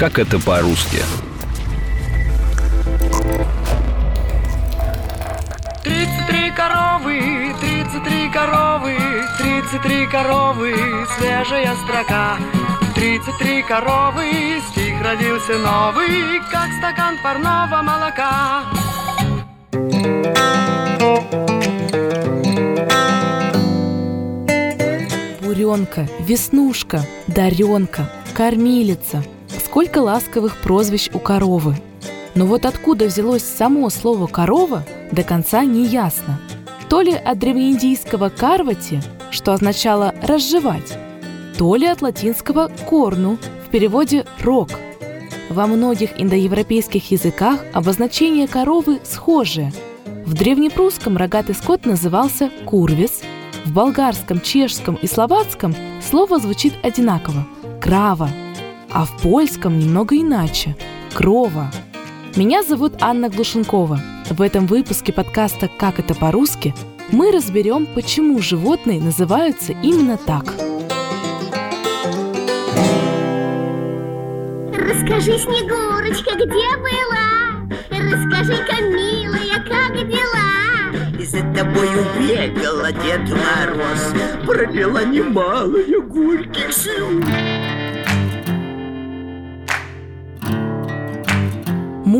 Как это по-русски? Тридцать три коровы, тридцать три коровы, тридцать три коровы, свежая строка. Тридцать три коровы, стих родился новый, как стакан парного молока. Буренка, Веснушка, Даренка, Кормилица. Сколько ласковых прозвищ у коровы. Но вот откуда взялось само слово «корова» до конца не ясно. То ли от древнеиндийского «карвати», что означало «разжевать», то ли от латинского «корну», в переводе «рог». Во многих индоевропейских языках обозначение коровы схожее. В древнепрусском рогатый скот назывался «курвис», в болгарском, чешском и словацком слово звучит одинаково – «крава», а в польском немного иначе – «крова». Меня зовут Анна Глушенкова. В этом выпуске подкаста «Как это по-русски» мы разберем, почему животные называются именно так. Расскажи, Снегурочка, где была? Расскажи-ка, милая, как дела? И за тобою бегала Дед Мороз Пролила немалое горьких слез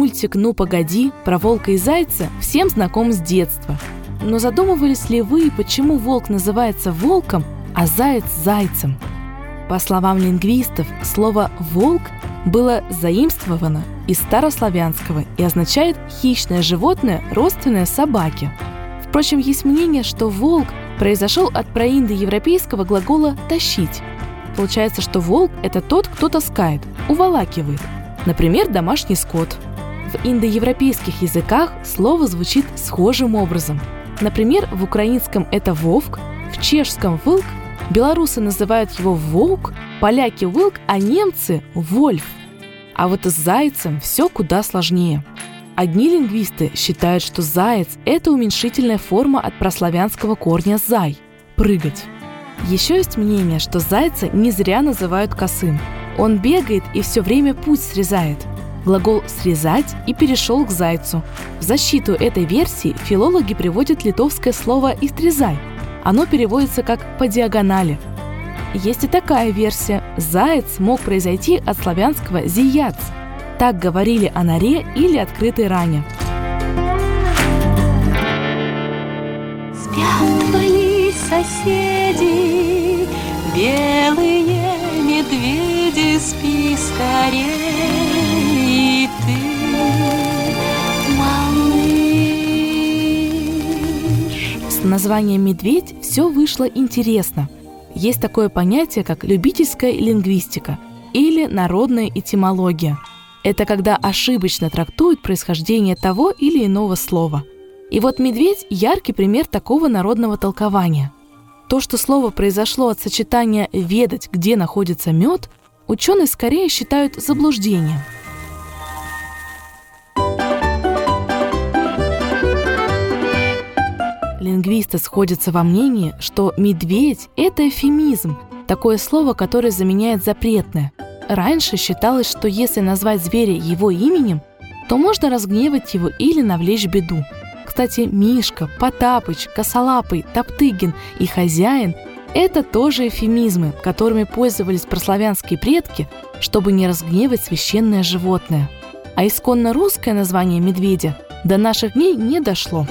Мультик «Ну погоди» про волка и зайца всем знаком с детства. Но задумывались ли вы, почему волк называется волком, а заяц – зайцем? По словам лингвистов, слово «волк» было заимствовано из старославянского и означает «хищное животное, родственное собаке». Впрочем, есть мнение, что волк произошел от проиндоевропейского глагола «тащить». Получается, что волк – это тот, кто таскает, уволакивает. Например, домашний скот. В индоевропейских языках слово звучит схожим образом. Например, в украинском это «вовк», в чешском «вылк», белорусы называют его «волк», поляки «вылк», а немцы – «вольф». А вот с зайцем все куда сложнее. Одни лингвисты считают, что заяц – это уменьшительная форма от прославянского корня «зай» – «прыгать». Еще есть мнение, что зайца не зря называют косым. Он бегает и все время путь срезает. Глагол «срезать» и перешел к зайцу. В защиту этой версии филологи приводят литовское слово «истрезай». Оно переводится как «по диагонали». Есть и такая версия. Заяц мог произойти от славянского «зияц». Так говорили о норе или открытой ране. Спят твои соседи, белые медведи, спи скорее, названием «медведь» все вышло интересно. Есть такое понятие, как любительская лингвистика или народная этимология. Это когда ошибочно трактуют происхождение того или иного слова. И вот медведь – яркий пример такого народного толкования. То, что слово произошло от сочетания «ведать, где находится мед», ученые скорее считают заблуждением – Лингвисты сходятся во мнении, что «медведь» — это эфемизм, такое слово, которое заменяет запретное. Раньше считалось, что если назвать зверя его именем, то можно разгневать его или навлечь беду. Кстати, Мишка, Потапыч, Косолапый, Топтыгин и Хозяин – это тоже эфемизмы, которыми пользовались прославянские предки, чтобы не разгневать священное животное. А исконно русское название медведя до наших дней не дошло.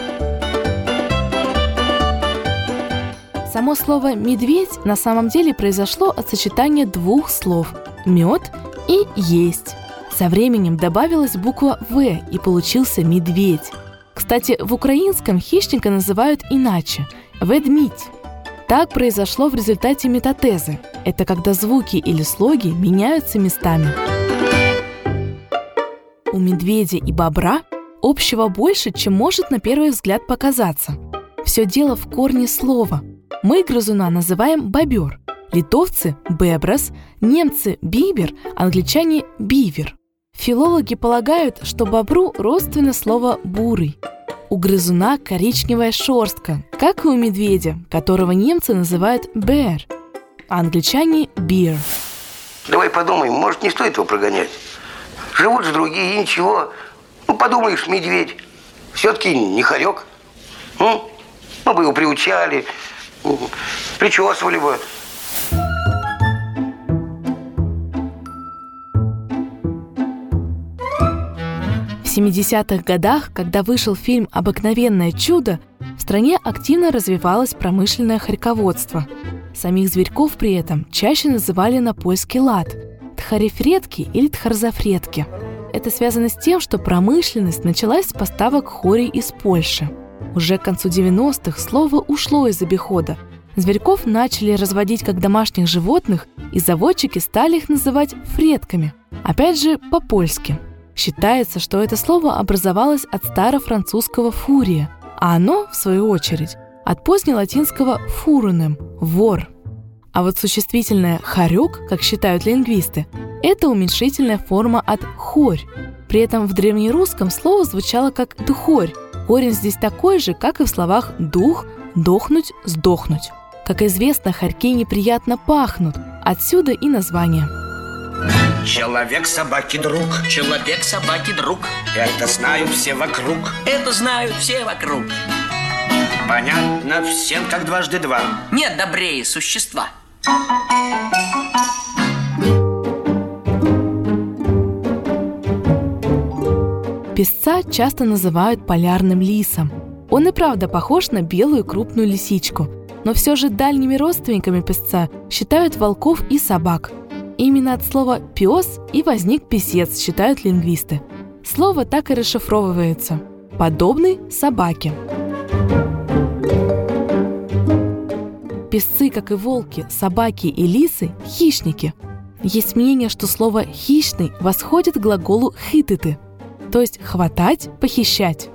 Само слово «медведь» на самом деле произошло от сочетания двух слов «мед» и «есть». Со временем добавилась буква «В» и получился «медведь». Кстати, в украинском хищника называют иначе – «ведмідь». Так произошло в результате метатезы. Это когда звуки или слоги меняются местами. У медведя и бобра общего больше, чем может на первый взгляд показаться. Все дело в корне слова – мы грызуна называем бобер, литовцы – беброс, немцы – бибер, англичане – бивер. Филологи полагают, что бобру родственно слово «бурый». У грызуна коричневая шерстка, как и у медведя, которого немцы называют bear, а англичане – bear. Давай подумаем, может, не стоит его прогонять? Живут же другие, и ничего. Ну, подумаешь, медведь. Все-таки не хорек. Ну, мы бы его приучали, причесывали бы. В 70-х годах, когда вышел фильм «Обыкновенное чудо», в стране активно развивалось промышленное хорьководство. Самих зверьков при этом чаще называли на польский лад – тхарифредки или тхарзафредки. Это связано с тем, что промышленность началась с поставок хорей из Польши. Уже к концу 90-х слово ушло из обихода. Зверьков начали разводить как домашних животных, и заводчики стали их называть фредками. Опять же, по-польски. Считается, что это слово образовалось от старофранцузского «фурия», а оно, в свою очередь, от позднелатинского «фурунем» – «вор». А вот существительное «хорек», как считают лингвисты, это уменьшительная форма от «хорь». При этом в древнерусском слово звучало как «духорь». Корень здесь такой же, как и в словах «дух», «дохнуть», «сдохнуть». Как известно, хорьки неприятно пахнут, отсюда и название. Человек собаки друг. Человек собаки друг. Это знают все вокруг. Это знают все вокруг. Понятно всем, как дважды два. Нет добрее существа. Песца часто называют полярным лисом. Он и правда похож на белую крупную лисичку, но все же дальними родственниками песца считают волков и собак. Именно от слова «пес» и возник писец, считают лингвисты. Слово так и расшифровывается – подобный собаке. Песцы, как и волки, собаки и лисы – хищники. Есть мнение, что слово «хищный» восходит к глаголу «хитыты», то есть «хватать», «похищать».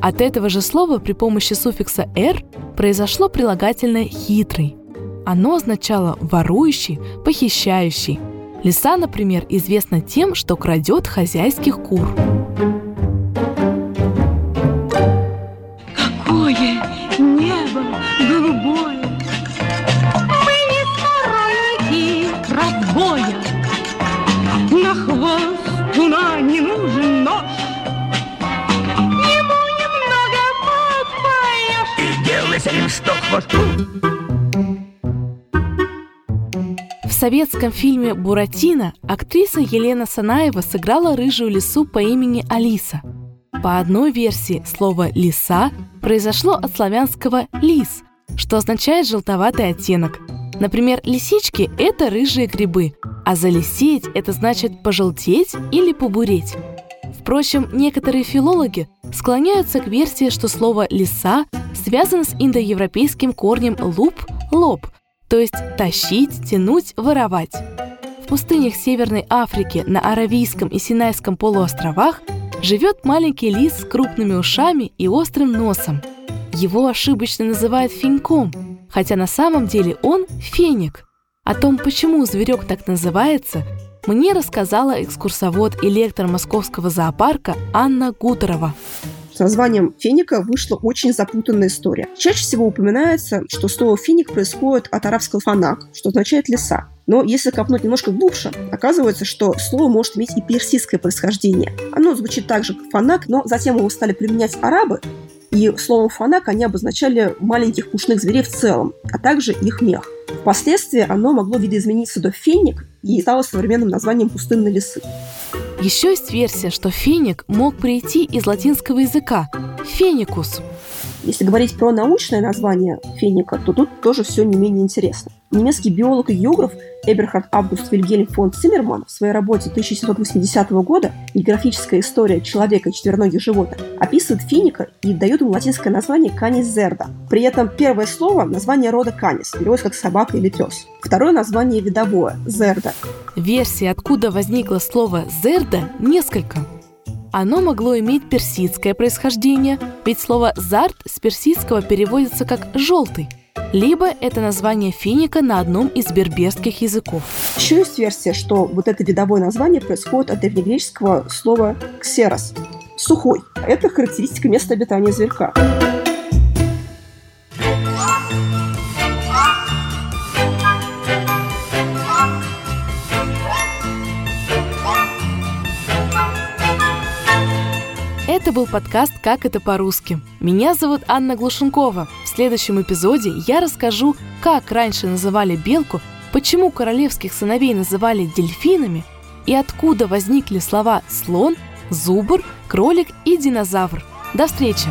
От этого же слова при помощи суффикса «р» произошло прилагательное «хитрый». Оно означало «ворующий», «похищающий». Лиса, например, известна тем, что крадет хозяйских кур. Хвосту. В советском фильме «Буратино» актриса Елена Санаева сыграла рыжую лису по имени Алиса. По одной версии слово «лиса» произошло от славянского «лис», что означает желтоватый оттенок. Например, лисички – это рыжие грибы, а залисеть – это значит пожелтеть или побуреть. Впрочем, некоторые филологи склоняются к версии, что слово «лиса» связано с индоевропейским корнем «луп» – «лоб», то есть тащить, тянуть, воровать. В пустынях Северной Африки на Аравийском и Синайском полуостровах живет маленький лис с крупными ушами и острым носом. Его ошибочно называют феньком, хотя на самом деле он феник. О том, почему зверек так называется, мне рассказала экскурсовод и лектор Московского зоопарка Анна Гутерова. С названием феника вышла очень запутанная история. Чаще всего упоминается, что слово феник происходит от арабского фанак, что означает леса. Но если копнуть немножко глубже, оказывается, что слово может иметь и персидское происхождение. Оно звучит так же, как фанак, но затем его стали применять арабы, и словом фанак они обозначали маленьких пушных зверей в целом, а также их мех. Впоследствии оно могло видоизмениться до феник и стало современным названием пустынной лисы. Еще есть версия, что феник мог прийти из латинского языка «феникус». Если говорить про научное название феника, то тут тоже все не менее интересно. Немецкий биолог и географ Эберхард Август Вильгельм фон Циммерман в своей работе 1780 года «Географическая история человека и четвероногих животных» описывает феника и дает ему латинское название Canis zerda. При этом первое слово – название рода Canis, переводится как собака или пес. Второе название видовое – zerda. Версий, откуда возникло слово «зерда» несколько. Оно могло иметь персидское происхождение, ведь слово «зарт» с персидского переводится как «желтый», либо это название финика на одном из берберских языков. Еще есть версия, что вот это видовое название происходит от древнегреческого слова «ксерос» – «сухой». Это характеристика места обитания зверька. Был подкаст «Как это по-русски». Меня зовут Анна Глушенкова. В следующем эпизоде я расскажу, как раньше называли белку, почему королевских сыновей называли дельфинами и откуда возникли слова «слон», «зубр», «кролик» и «динозавр». До встречи!